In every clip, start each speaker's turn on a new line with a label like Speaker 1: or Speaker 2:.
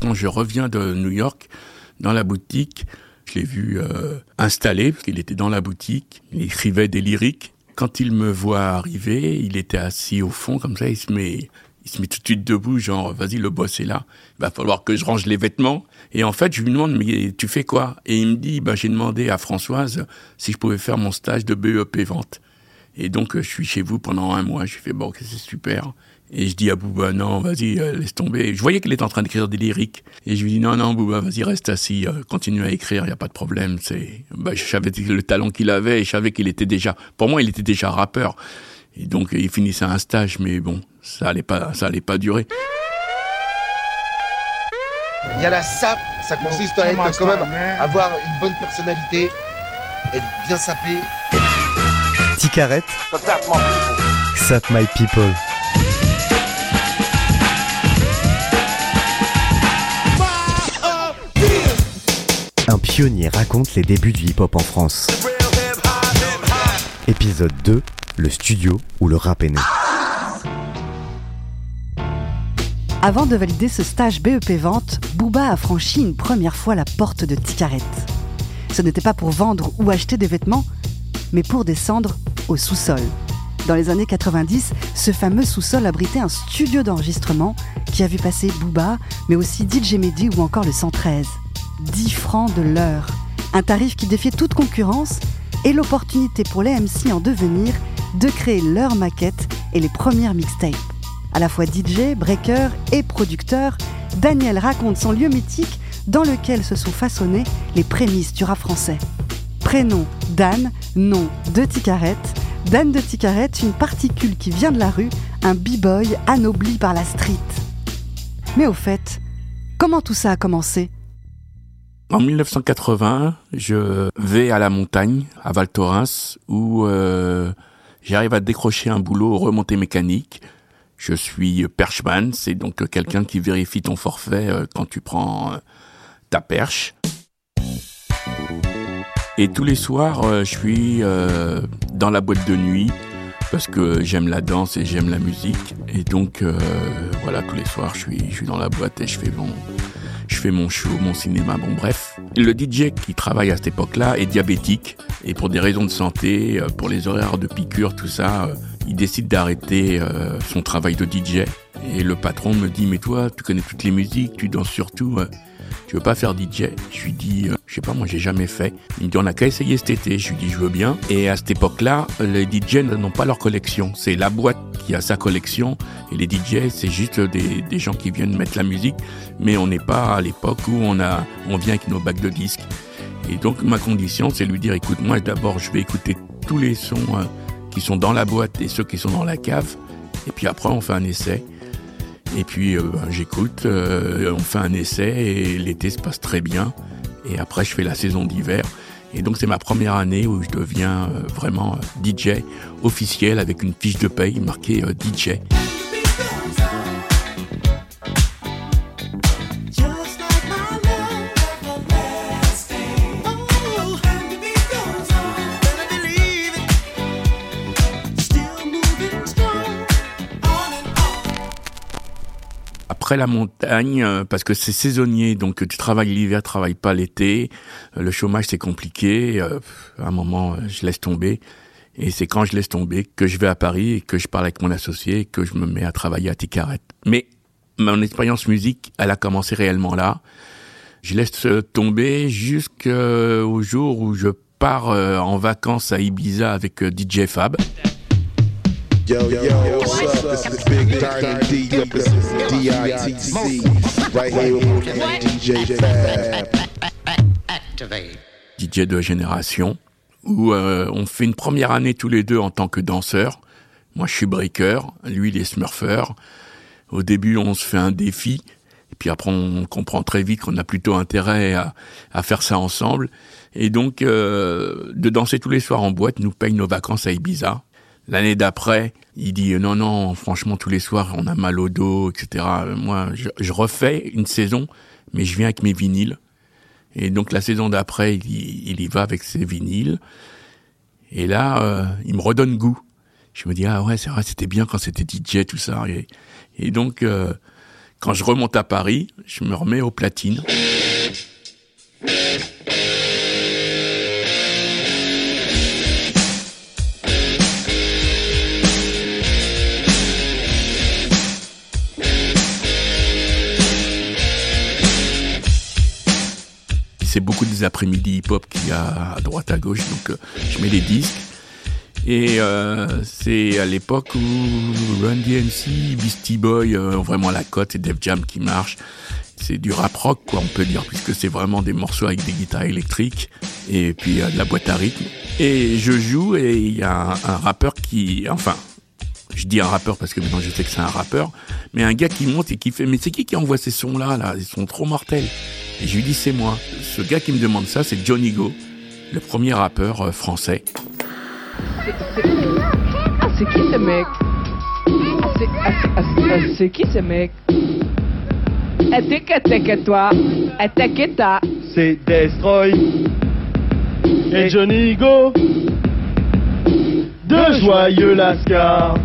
Speaker 1: Quand je reviens de New York, dans la boutique, je l'ai vu euh, installé, parce qu'il était dans la boutique, il écrivait des lyriques. Quand il me voit arriver, il était assis au fond, comme ça, il se met, il se met tout de suite debout, genre, vas-y, le boss est là, il va falloir que je range les vêtements. Et en fait, je lui demande, mais tu fais quoi? Et il me dit, bah, j'ai demandé à Françoise si je pouvais faire mon stage de BEP vente. Et donc, euh, je suis chez vous pendant un mois. J'ai fait, bon, c'est super. Et je dis à Bouba, non, vas-y, euh, laisse tomber. Je voyais qu'il était en train d'écrire des lyriques. Et je lui dis, non, non, Bouba, vas-y, reste assis, euh, continue à écrire, il n'y a pas de problème. C'est, bah, je savais le talent qu'il avait et je savais qu'il était déjà, pour moi, il était déjà rappeur. Et donc, il finissait un stage, mais bon, ça allait pas, ça allait pas durer.
Speaker 2: Il y a la sape, ça consiste à être quand même, avoir une bonne personnalité, être bien sapé.
Speaker 3: Ticarette, Sap My People. Un pionnier raconte les débuts du hip-hop en France. Épisode 2, le studio où le rap est né.
Speaker 4: Avant de valider ce stage BEP Vente, Booba a franchi une première fois la porte de Ticarette. Ce n'était pas pour vendre ou acheter des vêtements, mais pour descendre au sous-sol. Dans les années 90, ce fameux sous-sol abritait un studio d'enregistrement qui a vu passer Booba, mais aussi DJ Mehdi ou encore le 113. 10 francs de l'heure. Un tarif qui défiait toute concurrence et l'opportunité pour les MC en devenir de créer leur maquette et les premières mixtapes. À la fois DJ, breaker et producteur, Daniel raconte son lieu mythique dans lequel se sont façonnées les prémices du rap français. Prénom Dan, nom de Ticarette. Dan de Ticarette, une particule qui vient de la rue, un b-boy anobli par la street. Mais au fait, comment tout ça a commencé?
Speaker 1: En 1980, je vais à la montagne, à Val Thorens, où euh, j'arrive à décrocher un boulot remontée mécanique. Je suis perchman, c'est donc quelqu'un qui vérifie ton forfait euh, quand tu prends euh, ta perche. Et tous les soirs, euh, je suis euh, dans la boîte de nuit parce que j'aime la danse et j'aime la musique. Et donc, euh, voilà, tous les soirs, je suis, je suis dans la boîte et je fais mon, je fais mon show, mon cinéma, bon bref. Le DJ qui travaille à cette époque-là est diabétique et pour des raisons de santé, euh, pour les horaires de piqûre, tout ça, euh, il décide d'arrêter son travail de DJ. Et le patron me dit, mais toi, tu connais toutes les musiques, tu danses surtout, tu veux pas faire DJ Je lui dis, je sais pas, moi j'ai jamais fait. Il me dit, on a qu'à essayer cet été. Je lui dis, je veux bien. Et à cette époque-là, les DJ n'ont pas leur collection. C'est la boîte qui a sa collection. Et les DJ, c'est juste des, des gens qui viennent mettre la musique. Mais on n'est pas à l'époque où on a, on vient avec nos bacs de disques. Et donc ma condition, c'est lui dire, écoute, moi d'abord, je vais écouter tous les sons euh, qui sont dans la boîte et ceux qui sont dans la cave. Et puis après, on fait un essai. Et puis euh, ben, j'écoute, euh, on fait un essai et l'été se passe très bien. Et après, je fais la saison d'hiver. Et donc c'est ma première année où je deviens euh, vraiment euh, DJ officiel avec une fiche de paye marquée euh, DJ. Après la montagne, euh, parce que c'est saisonnier, donc tu travailles l'hiver, tu travailles pas l'été. Euh, Le chômage c'est compliqué. euh, À un moment, je laisse tomber. Et c'est quand je laisse tomber que je vais à Paris et que je parle avec mon associé et que je me mets à travailler à Ticarette. Mais mon expérience musique, elle a commencé réellement là. Je laisse tomber jusqu'au jour où je pars en vacances à Ibiza avec DJ Fab.
Speaker 5: Yo, yo, what's up? This is Big Diamond D D-I-T-C. Right here with DJ Fab.
Speaker 1: DJ de génération, où euh, on fait une première année tous les deux en tant que danseurs, Moi, je suis breaker, lui, il est smurfer. Au début, on se fait un défi, et puis après, on comprend très vite qu'on a plutôt intérêt à, à faire ça ensemble. Et donc, euh, de danser tous les soirs en boîte nous paye nos vacances à Ibiza. L'année d'après, il dit non, non, franchement, tous les soirs, on a mal au dos, etc. Moi, je, je refais une saison, mais je viens avec mes vinyles. Et donc, la saison d'après, il, il y va avec ses vinyles. Et là, euh, il me redonne goût. Je me dis, ah ouais, c'est vrai, c'était bien quand c'était DJ, tout ça. Et, et donc, euh, quand je remonte à Paris, je me remets aux platines. Des après-midi hip-hop qu'il y a à droite à gauche, donc euh, je mets les disques. Et euh, c'est à l'époque où Run DMC, Beastie Boy euh, ont vraiment la cote et Def Jam qui marche. C'est du rap rock, quoi, on peut dire, puisque c'est vraiment des morceaux avec des guitares électriques et puis euh, de la boîte à rythme. Et je joue et il y a un rappeur qui, enfin, je dis un rappeur parce que maintenant je sais que c'est un rappeur, mais un gars qui monte et qui fait, mais c'est qui qui envoie ces sons-là, là? Ils sont trop mortels. Et je lui dis, c'est moi. Ce gars qui me demande ça, c'est Johnny Go, le premier rappeur euh, français.
Speaker 6: Ah, c'est qui ce mec? Ah, c'est ah, c'est- qui ce mec? Attaque, attaque toi Attaque ta
Speaker 7: C'est Destroy et Johnny Go. De joyeux Lascar,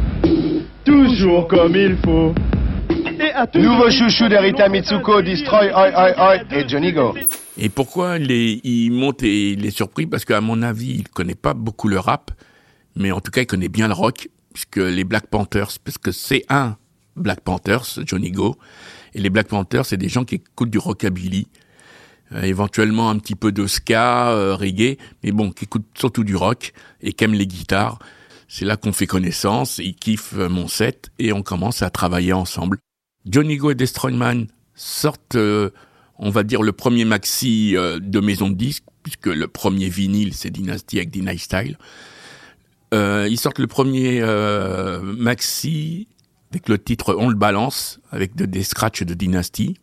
Speaker 7: toujours comme il faut. Et à
Speaker 8: Nouveau chouchou d'Erita Mitsuko, Destroy, oi oi oi, et Johnny Go.
Speaker 1: Et pourquoi il, est- il monte et il est surpris Parce qu'à mon avis, il connaît pas beaucoup le rap, mais en tout cas, il connaît bien le rock, puisque les Black Panthers, parce que c'est un Black Panthers, Johnny Go, et les Black Panthers, c'est des gens qui écoutent du rockabilly, euh, éventuellement un petit peu de ska, euh, reggae, mais bon, qui écoutent surtout du rock et qui aiment les guitares. C'est là qu'on fait connaissance, il kiffe euh, mon set et on commence à travailler ensemble. Johnny Go et Destroyman sortent, euh, on va dire, le premier maxi euh, de maison de disques, puisque le premier vinyle, c'est Dynasty avec Deny Style. Euh, ils sortent le premier euh, maxi avec le titre On le balance, avec de- des scratchs de Dynasty.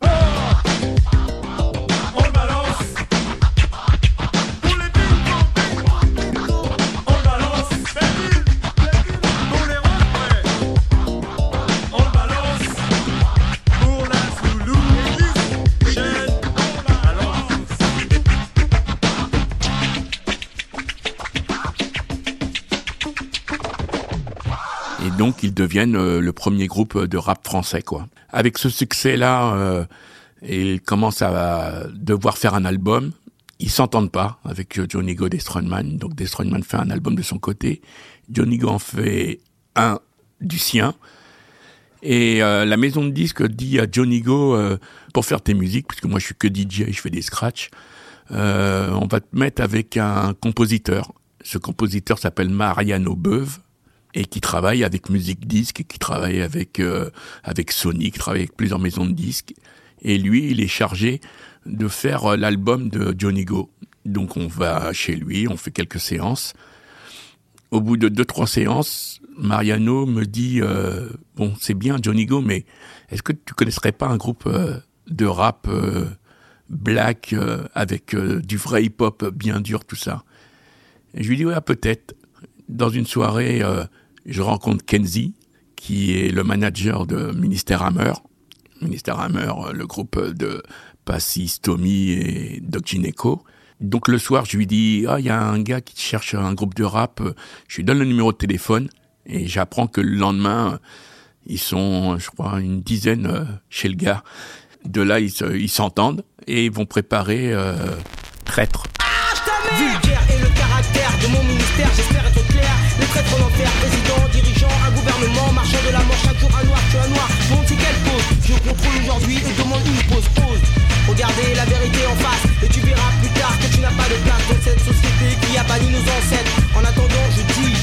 Speaker 1: Deviennent euh, le premier groupe de rap français, quoi. Avec ce succès-là, euh, ils commencent à devoir faire un album. Ils s'entendent pas avec euh, Johnny Go Destroyman. Donc, Destroyman fait un album de son côté. Johnny Go en fait un du sien. Et euh, la maison de disques dit à Johnny Go, euh, pour faire tes musiques, puisque moi je suis que DJ, je fais des scratchs, euh, on va te mettre avec un compositeur. Ce compositeur s'appelle Mariano Beuve et qui travaille avec Musique Disque, qui travaille avec euh, avec Sony, qui travaille avec plusieurs maisons de disques. Et lui, il est chargé de faire euh, l'album de Johnny Go. Donc on va chez lui, on fait quelques séances. Au bout de deux trois séances, Mariano me dit euh, bon c'est bien Johnny Go, mais est-ce que tu connaisserais pas un groupe de rap black avec du vrai hip-hop bien dur tout ça? Et Je lui dis ouais peut-être. Dans une soirée, je rencontre Kenzie, qui est le manager de Ministère Hammer. Ministère Hammer, euh, le groupe de Passis, Tommy et Doc Gineco. Donc le soir, je lui dis, ah, il y a un gars qui cherche un groupe de rap. Je lui donne le numéro de téléphone et j'apprends que le lendemain, ils sont, je crois, une dizaine euh, chez le gars. De là, ils s'entendent et ils vont préparer euh, Traître.
Speaker 9: Vulgaire est le caractère de mon ministère, j'espère être clair. Les traîtres en enfer, président, dirigeant, un gouvernement, marchand de la mort, chaque jour un noir, tu un noir. Bon, c'est quelle cause Je contrôle aujourd'hui et demande une pause, pause. Regardez la vérité en face, et tu verras plus tard que tu n'as pas de place dans cette société qui a banni nos ancêtres. En attendant, je dis.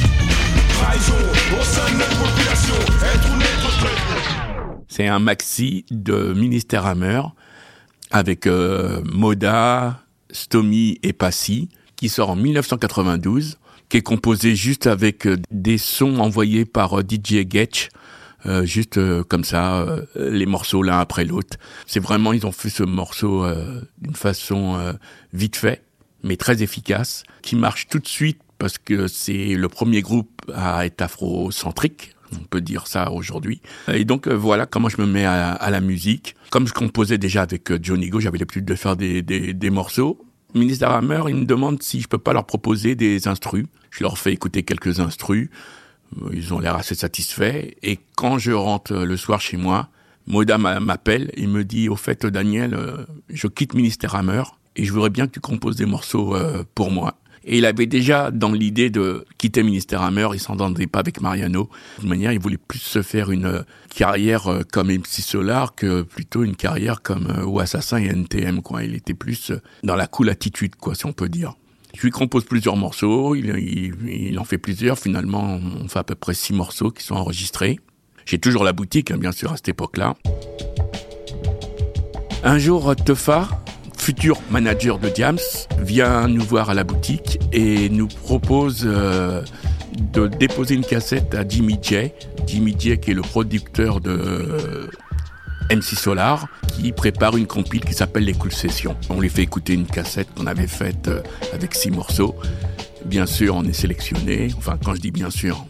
Speaker 9: Trahison au sein de notre population, être ou n'être
Speaker 1: C'est un maxi de Ministère Hammer avec euh, Moda, Stomy et Passy qui sort en 1992. qui est composé juste avec euh, des sons envoyés par euh, DJ Getch. Euh, juste euh, comme ça, euh, les morceaux l'un après l'autre. C'est vraiment, ils ont fait ce morceau euh, d'une façon vite fait, mais très efficace, qui marche tout de suite parce que c'est le premier groupe à être afrocentrique. On peut dire ça aujourd'hui. Et donc euh, voilà comment je me mets à, la musique. Comme je composais déjà avec euh, Johnny Go, j'avais l'habitude de faire des, des, morceaux. Ministre Hammer, il me demande si je peux pas leur proposer des instrus. Je leur fais écouter quelques instrus. Euh, Ils ont l'air assez satisfaits. Et quand je rentre le soir chez moi, Moda m'a- m'appelle et me dit, au fait, Daniel, je quitte Ministère Hammer et je voudrais bien que tu composes des morceaux pour moi. Et il avait déjà dans l'idée de quitter Ministère Hammer, il s'entendait pas avec Mariano. De toute manière, il voulait plus se faire une euh, carrière euh, comme MC Solar que plutôt une carrière comme euh, ou Assassin et NTM. Il était plus dans la cool attitude, si on peut dire. Je lui compose plusieurs morceaux, il en fait plusieurs. Finalement, on fait à peu près six morceaux qui sont enregistrés. J'ai toujours la boutique, hein, bien sûr, à cette époque-là. Un jour, Tefa, futur manager de Diams, vient nous voir à la boutique et nous propose euh, de déposer une cassette à Jimmy J. Jimmy J, qui est le producteur de euh, MC Solar, qui prépare une compile qui s'appelle Les Cool Sessions. On lui fait écouter une cassette qu'on avait faite euh, avec six morceaux. Bien sûr, on est sélectionné. Enfin, quand je dis bien sûr,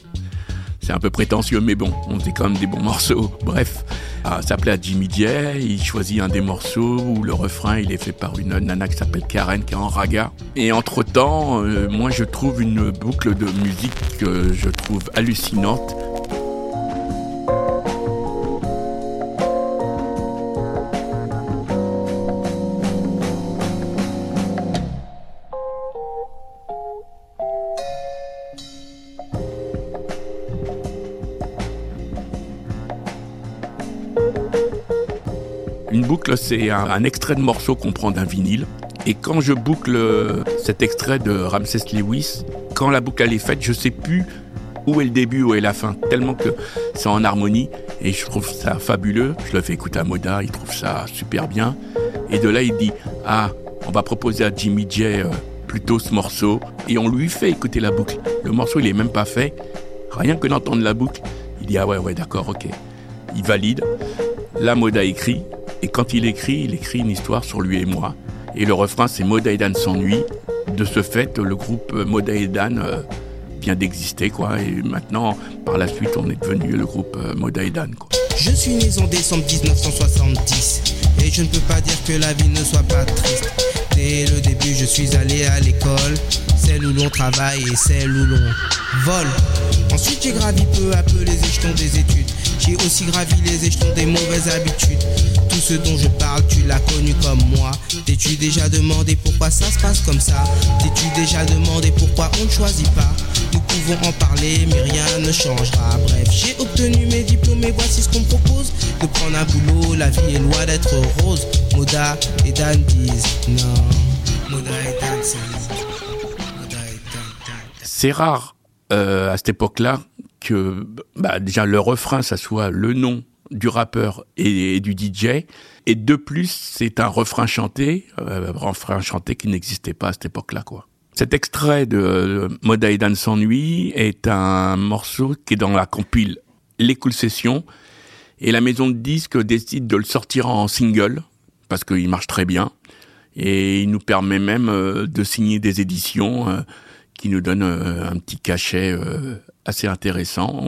Speaker 1: c'est un peu prétentieux, mais bon, on faisait quand même des bons morceaux. Bref, ah, ça s'appelait à Jimmy. Il choisit un des morceaux où le refrain il est fait par une nana qui s'appelle Karen, qui est en raga. Et entre temps, moi je trouve une boucle de musique que je trouve hallucinante. C'est un, extrait de morceau qu'on prend d'un vinyle. Et quand je boucle euh, cet extrait de Ramsès Lewis, quand la boucle est faite, je sais plus où est le début, où est la fin, tellement que c'est en harmonie. Et je trouve ça fabuleux. Je le fais écouter à Moda, il trouve ça super bien. Et de là, il dit Ah, on va proposer à Jimmy J euh, plutôt ce morceau. Et on lui fait écouter la boucle. Le morceau, il est même pas fait. Rien que d'entendre la boucle, il dit Ah ouais, ouais, d'accord, ok. Il valide. Là, Moda écrit. Et quand il écrit, il écrit une histoire sur lui et moi. Et le refrain, c'est Moda et Dan s'ennuie. De ce fait, le groupe Moda et Dan euh, vient d'exister, quoi. Et maintenant, par la suite, on est devenu le groupe euh, Moda et Dan, quoi.
Speaker 9: Je suis né en décembre 1970 et je ne peux pas dire que la vie ne soit pas triste. Dès le début, je suis allé à l'école, celle où l'on travaille et celle où l'on vole. Ensuite, j'ai gravi peu à peu les échelons des études. J'ai aussi gravi les échelons des mauvaises habitudes. Tout ce dont je parle, tu l'as connu comme moi. T'es-tu déjà demandé pourquoi ça se passe comme ça? T'es-tu déjà demandé pourquoi on ne choisit pas? Nous pouvons en parler, mais rien ne changera. Bref, j'ai obtenu mes diplômes et voici ce qu'on me propose. De prendre un boulot, la vie est loin d'être rose. Moda et Dan disent non. Moda et Dan.
Speaker 1: C'est rare euh, à cette époque-là que bah, déjà le refrain, ça soit le nom du rappeur et, du DJ. Et de plus, c'est un refrain chanté, euh, un refrain chanté qui n'existait pas à cette époque-là, quoi. Cet extrait de euh, Moda et Dan s'ennuie est un morceau qui est dans la compile Les Cool Sessions. Et la maison de disques décide de le sortir en single, parce qu'il marche très bien. Et il nous permet même euh, de signer des éditions euh, qui nous donnent euh, un petit cachet assez intéressant.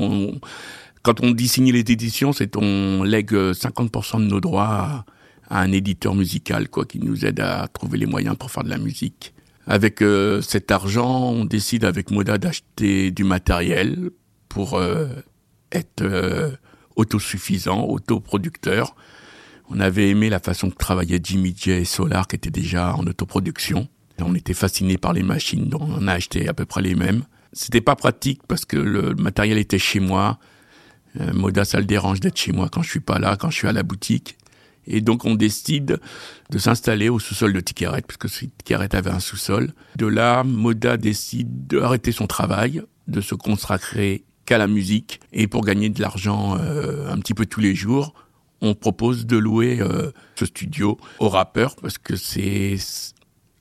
Speaker 1: Quand on dit signer les éditions, c'est on lègue euh, 50% de nos droits à, un éditeur musical, quoi, qui nous aide à trouver les moyens pour faire de la musique. Avec euh, cet argent, on décide avec Moda d'acheter du matériel pour euh, être euh, autosuffisant, autoproducteur. On avait aimé la façon que travaillait Jimmy J et Solar, qui était déjà en autoproduction. On était fasciné par les machines, donc on a acheté à peu près les mêmes. C'était pas pratique parce que le matériel était chez moi. Euh, Moda, ça le dérange d'être chez moi quand je suis pas là, quand je suis à la boutique. Et donc on décide de s'installer au sous-sol de Ticaret, puisque Ticaret avait un sous-sol. De là, Moda décide d'arrêter son travail, de se consacrer qu'à la musique. Et pour gagner de l'argent euh, un petit peu tous les jours, on propose de louer euh, ce studio aux rappeurs, parce que c'est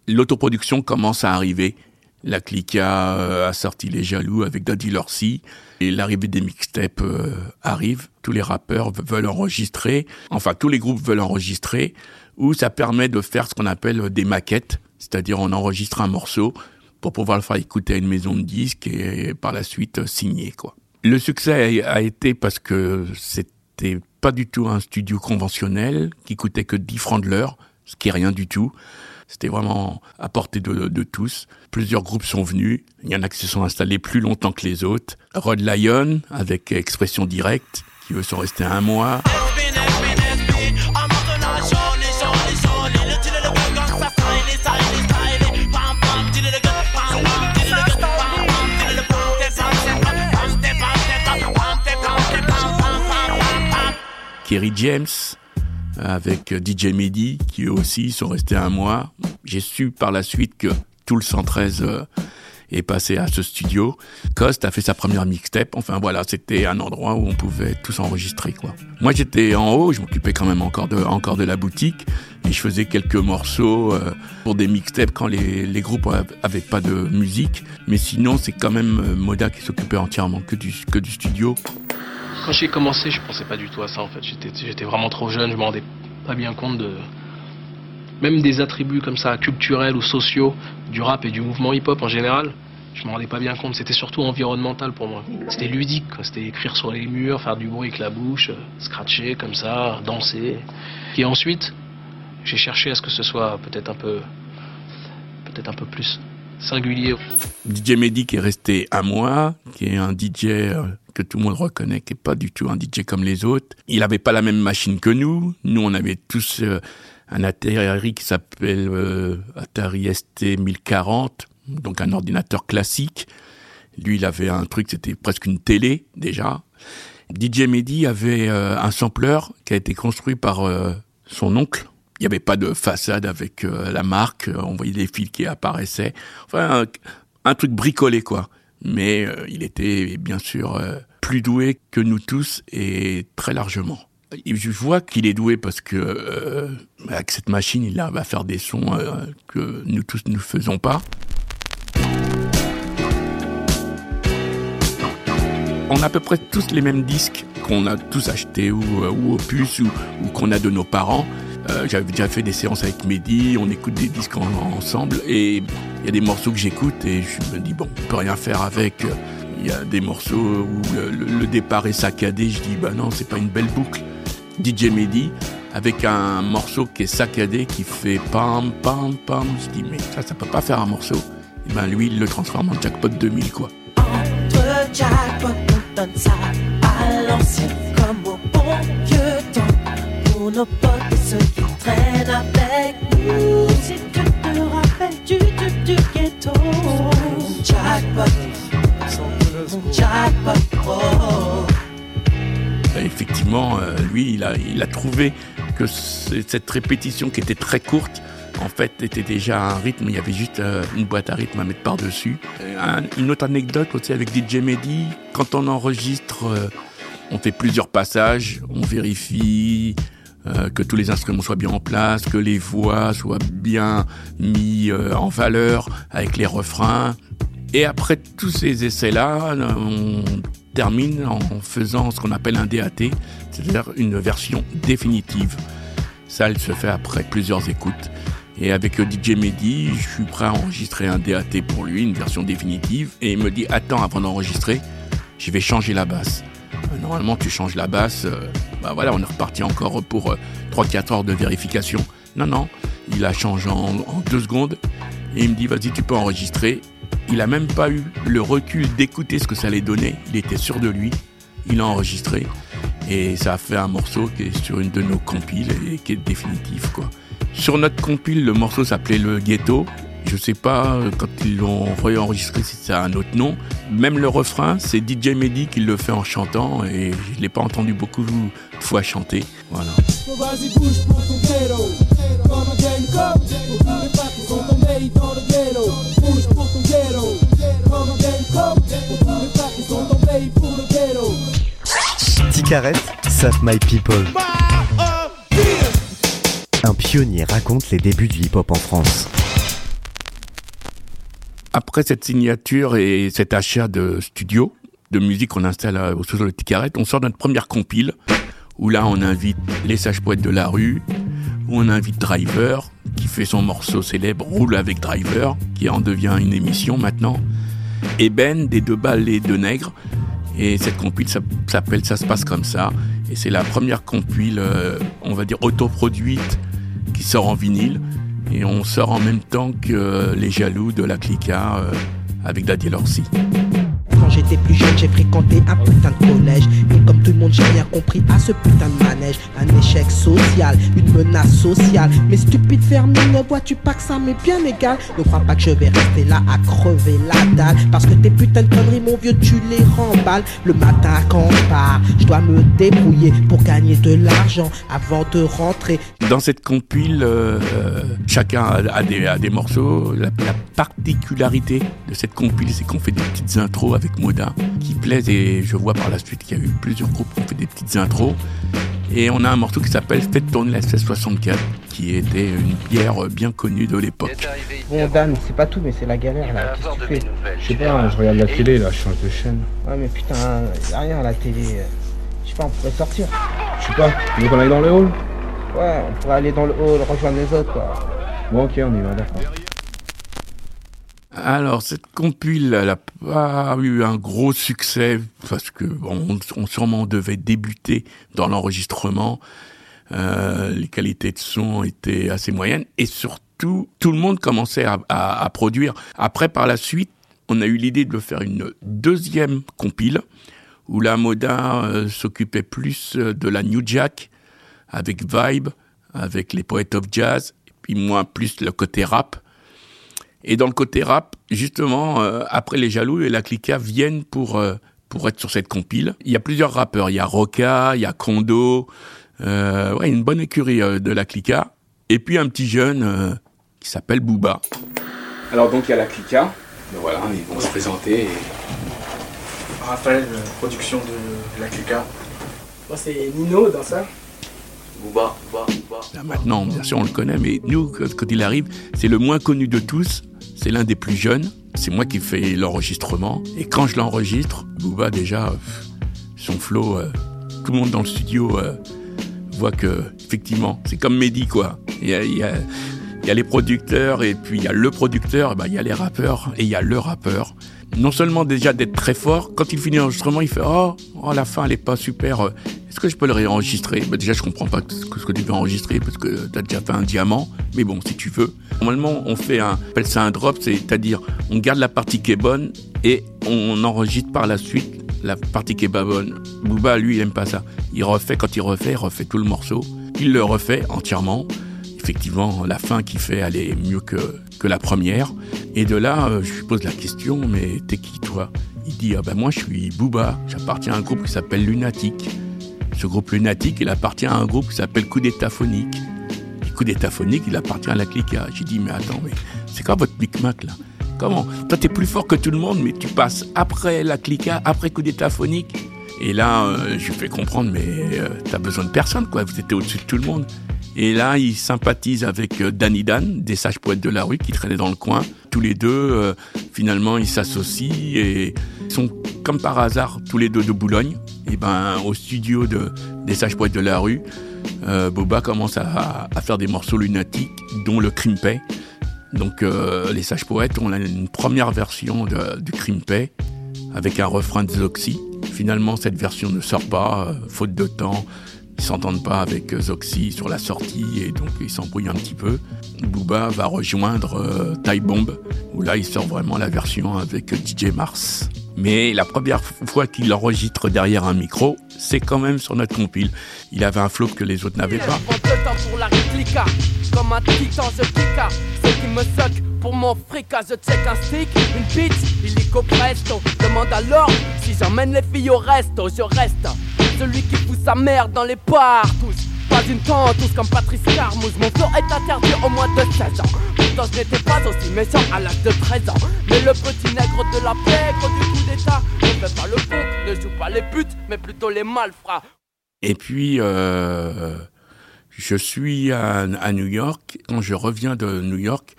Speaker 1: l'autoproduction commence à arriver. La Clica euh, a sorti Les Jaloux avec Daddy Lorcy. Et l'arrivée des mixtapes euh, arrive. Tous les rappeurs ve- veulent enregistrer. Enfin, tous les groupes veulent enregistrer. Ou ça permet de faire ce qu'on appelle des maquettes. C'est-à-dire, on enregistre un morceau pour pouvoir le faire écouter à une maison de disques et par la suite euh, signer, quoi. Le succès a été parce que c'était pas du tout un studio conventionnel qui coûtait que 10 francs de l'heure, ce qui est rien du tout. C'était vraiment à portée de, tous. Plusieurs groupes sont venus. Il y en a qui se sont installés plus longtemps que les autres. Rod Lion, avec Expression Directe, qui eux sont restés un mois. Kerry James, avec DJ Mehdi, qui eux aussi sont restés un mois. J'ai su par la suite que tout le 113 euh, est passé à ce studio. Cost a fait sa première mixtape. Enfin voilà, c'était un endroit où on pouvait tous enregistrer quoi. Moi j'étais en haut, je m'occupais quand même encore de encore de la boutique et je faisais quelques morceaux euh, pour des mixtapes quand les, les groupes av- avaient pas de musique. Mais sinon c'est quand même euh, Moda qui s'occupait entièrement que du que du studio.
Speaker 10: Quand j'ai commencé, je pensais pas du tout à ça en fait. J'étais, vraiment trop jeune, je me rendais pas bien compte de. Même des attributs comme ça, culturels ou sociaux, du rap et du mouvement hip-hop en général, je me rendais pas bien compte. C'était surtout environnemental pour moi. C'était ludique. C'était écrire sur les murs, faire du bruit avec la bouche, scratcher comme ça, danser. Et ensuite, j'ai cherché à ce que ce soit peut-être un peu. peut-être un peu plus singulier.
Speaker 1: DJ qui est resté un mois, qui est un DJ euh, que tout le monde reconnaît, qui est pas du tout un DJ comme les autres. Il avait pas la même machine que nous. Nous, on avait tous euh, un Atari qui s'appelle euh, Atari ST 1040, donc un ordinateur classique. Lui, il avait un truc, c'était presque une télé déjà. DJ Mehdi avait un sampler qui a été construit par son oncle. Il n'y avait pas de façade avec euh, la marque, on voyait des fils qui apparaissaient. Enfin, un, truc bricolé, quoi. Mais euh, il était bien sûr euh, plus doué que nous tous et très largement. Je vois qu'il est doué parce que euh, avec cette machine, il à faire des sons euh, que nous tous ne faisons pas. On a à peu près tous les mêmes disques qu'on a tous achetés ou, euh, ou, ou qu'on a de nos parents. Euh, J'avais déjà fait des séances avec Mehdi, on écoute des disques en- ensemble et il y a des morceaux que j'écoute et je me dis bon, on peut rien faire avec. Il y a des morceaux où le, départ est saccadé, je dis bah non, c'est pas une belle boucle. DJ Mehdi avec un morceau qui est saccadé, qui fait pam pam pam, je dis mais ça, ça peut pas faire un morceau. Et ben lui, il le transforme en jackpot 2000 quoi.
Speaker 11: Jackpot, on donne ça à comme au bon vieux temps. Pour nos potes ceux qui traînent avec nous. Si tu te rappelles du, du, du ghetto. Jackpot, jackpot, oh.
Speaker 1: Effectivement, euh, lui, il a, il a trouvé que cette répétition qui était très courte, en fait, était déjà un rythme. Il y avait juste euh, une boîte à rythme à mettre par-dessus. Un- une autre anecdote aussi avec DJ Mehdi, quand on enregistre, euh, on fait plusieurs passages, on vérifie euh, que tous les instruments soient bien en place, que les voix soient bien mis euh, en valeur avec les refrains. Et après tous ces essais-là, on termine en faisant ce qu'on appelle un DAT, c'est-à-dire une version définitive. Ça, elle se fait après plusieurs écoutes. Et avec euh, DJ Mehdi, je suis prêt à enregistrer un DAT pour lui, une version définitive. Et il me dit, attends, avant d'enregistrer, je vais changer la basse. Euh, Normalement, tu changes la basse, euh, bah voilà, on est reparti encore pour euh, 3-4 heures de vérification. Non, non, il la change en, en deux secondes. Et il me dit, vas-y, tu peux enregistrer. Il a même pas eu le recul d'écouter ce que ça allait donner. Il était sûr de lui. Il a enregistré. Et ça a fait un morceau qui est sur une de nos compiles et qui est définitif, quoi. Sur notre compile, le morceau s'appelait Le Ghetto. Je sais pas euh, quand ils l'ont réenregistré si c'est un autre nom. Même le refrain, c'est DJ Mehdi qui le fait en chantant et je l'ai pas entendu beaucoup de fois chanter. Voilà.
Speaker 3: Ticaret, Save My People. Un pionnier raconte les débuts du hip-hop en France.
Speaker 1: Après cette signature et cet achat de studio, de musique qu'on installe à- au sous le Ticaret, on sort notre première compile, où là on invite les sages poètes de la rue, où on invite Driver, qui fait son morceau célèbre Roule avec Driver, qui en devient une émission maintenant, et Ben des deux balles et deux nègres. Et cette compile s'appelle Ça se passe comme ça. Et c'est la première compile, euh, on va dire, autoproduite qui sort en vinyle. Et on sort en même temps que euh, Les Jaloux de la Clica euh, avec Daddy Lorsi.
Speaker 9: J'étais plus jeune, j'ai fréquenté un putain de collège. Et comme tout le monde, j'ai rien compris à ce putain de manège. Un échec social, une menace sociale. Mais stupide fermine, ne vois-tu pas que ça m'est bien égal? Ne crois pas que je vais rester là à crever la dalle. Parce que tes putains de conneries, mon vieux, tu les remballes. Le matin, quand je pars, je dois me débrouiller pour gagner de l'argent avant de rentrer.
Speaker 1: Dans cette compile, euh, euh, chacun a, des, a des morceaux. La, la particularité de cette compile, c'est qu'on fait des petites intros avec Moda qui plaisent. Et je vois par la suite qu'il y a eu plusieurs groupes qui ont fait des petites intros. Et on a un morceau qui s'appelle Faites tourner la 1664, qui était une bière bien connue de l'époque.
Speaker 9: Bon, Dan, c'est pas tout, mais c'est la galère là. Qu'est-ce que tu fais
Speaker 7: Je sais pas, je regarde la télé là, je change de chaîne.
Speaker 9: Ouais, mais putain, y'a rien à la télé. Je sais pas, on pourrait sortir.
Speaker 7: Je sais pas, tu veux qu'on aille dans le hall?
Speaker 9: Ouais, on pourrait aller dans le hall, rejoindre les autres quoi.
Speaker 7: Bon ok, on y va, d'accord.
Speaker 1: Alors, cette compile, elle n'a pas eu un gros succès parce que bon, on, sûrement devait débuter dans l'enregistrement. Euh, les qualités de son étaient assez moyennes et surtout, tout le monde commençait à, à- à produire. Après, par la suite, on a eu l'idée de faire une deuxième compile où la Moda euh, s'occupait plus euh, de la New Jack avec Vibe, avec les Poets of Jazz, et puis moi plus le côté rap. Et dans le côté rap, justement, euh, après les Jaloux et la Clica viennent pour, euh, pour être sur cette compile. Il y a plusieurs rappeurs. Il y a Roca, il y a Kondo. Euh, ouais, une bonne écurie euh, de la Clica. Et puis un petit jeune euh, qui s'appelle Booba. Alors donc il y a la Clica. Ben voilà, ils vont se présenter. et-
Speaker 12: Raphaël, production de la Clica. Moi, c'est Nino dans ça.
Speaker 1: Maintenant, bien sûr, on le connaît, mais nous, quand il arrive, c'est le moins connu de tous. C'est l'un des plus jeunes. C'est moi qui fais l'enregistrement. Et quand je l'enregistre, Booba, déjà, pff, son flow, euh, tout le monde dans le studio euh, voit que, effectivement, c'est comme Mehdi, quoi. Il y a, les producteurs, et puis il y a le producteur, ben, il y a les rappeurs, et il y a le rappeur. Non seulement déjà d'être très fort, quand il finit l'enregistrement, il fait Oh, oh la fin, elle est pas super. Est-ce que je peux le réenregistrer? Ben, Déjà, je comprends pas ce que, tu veux enregistrer parce que tu as déjà fait un diamant, mais bon, si tu veux. Normalement, on fait un, appelle ça un drop, c'est-à-dire on garde la partie qui est bonne et on enregistre par la suite la partie qui est pas bonne. Booba, lui, il aime pas ça. Il refait, quand il refait, il refait tout le morceau. Il le refait entièrement. Effectivement, la fin qu'il fait, elle est mieux que, que la première. Et de là, euh, je lui pose la question, mais t'es qui toi? Il dit, ah ben moi je suis Booba, j'appartiens à un groupe qui s'appelle Lunatic. Ce groupe Lunatic, il appartient à un groupe qui s'appelle Coup d'État Phonique. Coup d'État Phonique, il appartient à la Clica. J'ai dit, mais attends, mais c'est quoi votre micmac là? Comment? Toi t'es plus fort que tout le monde, mais tu passes après la Clica, après Coup d'État Phonique. Et là, euh, je lui fais comprendre, mais euh, t'as besoin de personne, quoi. Vous étiez au-dessus de tout le monde. Et là, il sympathise avec euh, Danny Dan, des sages poètes de la rue qui traînaient dans le coin. Tous les deux, euh, finalement, ils s'associent et sont comme par hasard tous les deux de Boulogne. Et ben, au studio de, des sages poètes de la rue, euh, Boba commence à, faire des morceaux lunatiques, dont le Crimpay. Donc, euh, les sages poètes ont une première version de- du Crimpay avec un refrain de Zoxy. Finalement, cette version ne sort pas, euh, faute de temps. Ils s'entendent pas avec Zoxy sur la sortie et donc ils s'embrouillent un petit peu. Booba va rejoindre Ty Bomb, où là il sort vraiment la version avec DJ Mars. Mais la première fois qu'il enregistre derrière un micro, c'est quand même sur notre compile. Il avait un flow que les autres n'avaient pas.
Speaker 13: Comme un titan je kicka Ceux qui me suck pour mon frica Je check un stick, une bitch, illico presto. Demande alors si j'emmène les filles au resto. Je reste celui qui fout sa mère dans les bars Tous, pas une tous comme Patrice Carmouze Mon flow est interdit au moins de 16 ans. Pourtant je n'étais pas aussi méchant à l'âge de 13 ans. Mais le petit nègre de la pègre du coup d'état. Ne fait pas le bouc, ne joue pas les putes Mais plutôt les malfrats.
Speaker 1: Et puis, euh, je suis à, à New York. Quand je reviens de New York,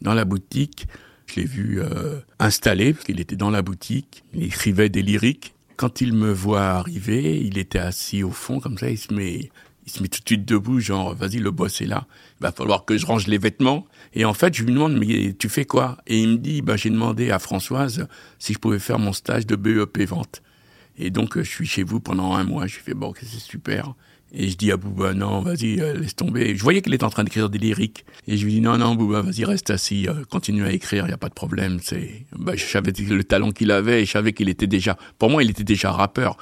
Speaker 1: dans la boutique, Je l'ai vu euh, installé, parce qu'il était dans la boutique, il écrivait des lyriques. Quand il me voit arriver, il était assis au fond, comme ça, il se met, il se met tout de suite debout, genre, vas-y, le boss est là, il va falloir que je range les vêtements. Et en fait, je lui demande, mais tu fais quoi? Et il me dit, bah, j'ai demandé à Françoise si je pouvais faire mon stage de BEP vente. Et donc, je suis chez vous pendant un mois. Je lui fais, bon, c'est super. Et je dis à Bouba, non, vas-y, euh, laisse tomber. Je voyais qu'il était en train d'écrire des lyriques. Et je lui dis, non, non, Bouba, vas-y, reste assis, euh, continue à écrire, il n'y a pas de problème. C'est, bah, je savais le talent qu'il avait et je savais qu'il était déjà, pour moi, il était déjà rappeur.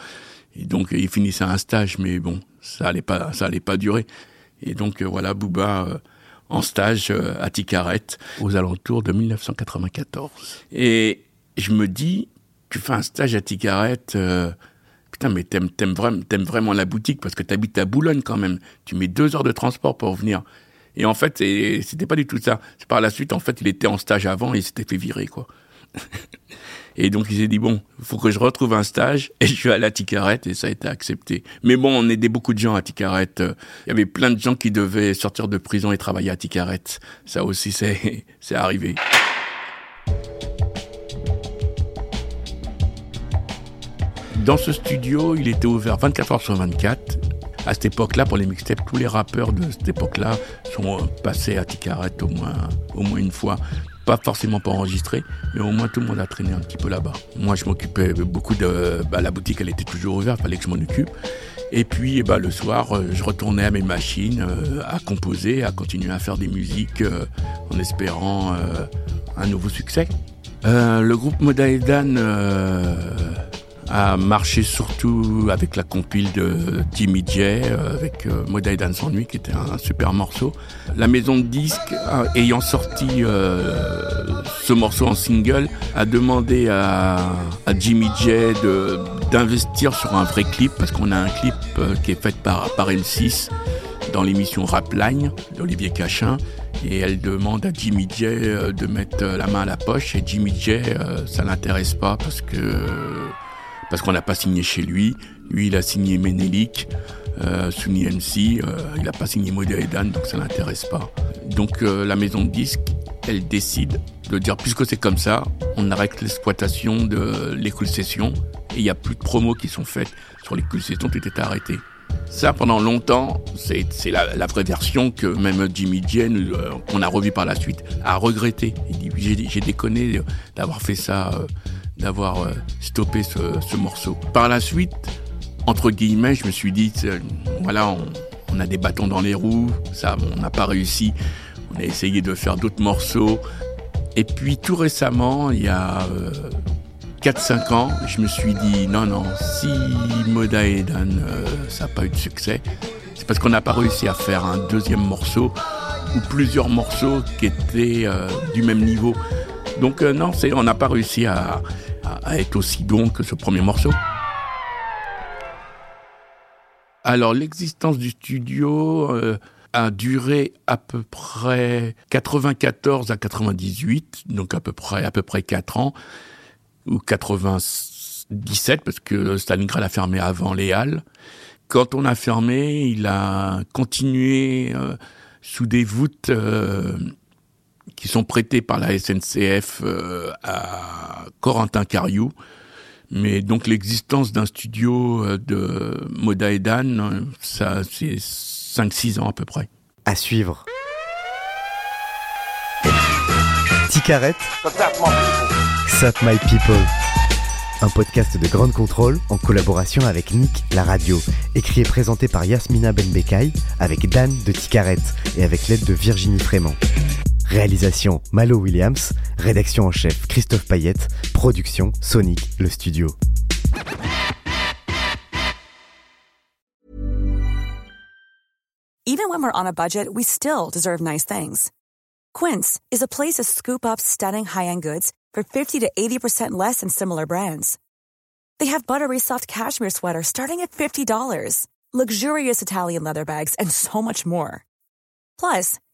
Speaker 1: Et donc, il finissait un stage, mais bon, ça allait pas, ça allait pas durer. Et donc, euh, voilà, Bouba, euh, en stage euh, à Ticaret, aux alentours de 1994. Et je me dis, tu fais un stage à Ticaret, putain, mais t'aimes, vraiment, t'aimes vraiment la boutique parce que t'habites à Boulogne quand même. Tu mets deux heures de transport pour venir. Et en fait, c'était pas du tout ça. Par la suite, en fait, il était en stage avant et il s'était fait virer, quoi. Et donc, il s'est dit, bon, il faut que je retrouve un stage. Et je suis allé à Ticaret et ça a été accepté. Mais bon, on aidait beaucoup de gens à Ticaret. Il y avait plein de gens qui devaient sortir de prison et travailler à Ticaret. Ça aussi, c'est, c'est arrivé. Dans ce studio, il était ouvert 24 heures sur 24. À cette époque-là, pour les mixtapes, tous les rappeurs de cette époque-là sont euh, passés à Ticaret au moins, au moins une fois. Pas forcément pour enregistrer, mais au moins tout le monde a traîné un petit peu là-bas. Moi, je m'occupais beaucoup de... Bah, la boutique, elle était toujours ouverte, fallait que je m'en occupe. Et puis, eh ben, le soir, euh, je retournais à mes machines, euh, à composer, à continuer à faire des musiques, euh, en espérant un nouveau succès. Le groupe Modaedan euh, a marché surtout avec la compile de Jimmy J, euh, avec euh, Modaedan s'ennuie, qui était un super morceau. La maison de disques, euh, ayant sorti euh, ce morceau en single, a demandé à, à Jimmy J d'investir sur un vrai clip, parce qu'on a un clip euh, qui est fait par, par M6 dans l'émission Rapline d'Olivier Cachin. Et elle demande à Jimmy J de mettre la main à la poche. Et Jimmy J, ça l'intéresse pas parce que parce qu'on n'a pas signé chez lui. Lui, il a signé Menelik, euh, Sunny MC. euh, il n'a pas signé Modaedan, donc ça l'intéresse pas. Donc euh, la maison de disques, elle décide de dire puisque c'est comme ça, on arrête l'exploitation de sessions et il n'y a plus de promos qui sont faites sur les cool sessions, tout est arrêté. Ça, pendant longtemps, c'est la, la vraie version que même Jimmy J, nous, euh, qu'on a revu par la suite, a regretté. Il dit j'ai déconné d'avoir fait ça, euh, d'avoir euh, stoppé ce, ce morceau. Par la suite, entre guillemets, je me suis dit, voilà, on, a des bâtons dans les roues, ça, on n'a pas réussi. On a essayé de faire d'autres morceaux. Et puis tout récemment, il y a euh, 4-5 ans, je me suis dit, non, non, si Moda et Dan, euh, ça n'a pas eu de succès, c'est parce qu'on n'a pas réussi à faire un deuxième morceau ou plusieurs morceaux qui étaient euh, du même niveau. Donc non, on n'a pas réussi à, à- être aussi bon que ce premier morceau. Alors l'existence du studio euh, a duré à peu près 94 à 98, donc à peu près à peu près 4 ans ou 97 parce que Stalingrad a fermé avant les Halles. Quand on a fermé, il a continué euh, sous des voûtes euh, qui sont prêtées par la SNCF euh, à Corentin Cariou. Mais donc l'existence d'un studio euh, de Moda et Dan, euh, ça c'est 5-6 ans à peu près.
Speaker 3: À suivre. Ticaret, Sup My People. Un podcast de Grande Contrôle en collaboration avec Nick La Radio. Écrit et présenté par Yasmina Benbekai avec Dan de Ticaret et avec l'aide de Virginie Frément. Réalisation Malo Williams. Rédaction en chef Christophe Payette. Production Sonic le studio.
Speaker 14: Even when we're on a budget, we still deserve nice things. Quince is a place to scoop up stunning high-end goods for 50 to 80% less than similar brands. They have buttery soft cashmere sweaters starting at $50, luxurious Italian leather bags, and so much more. Plus,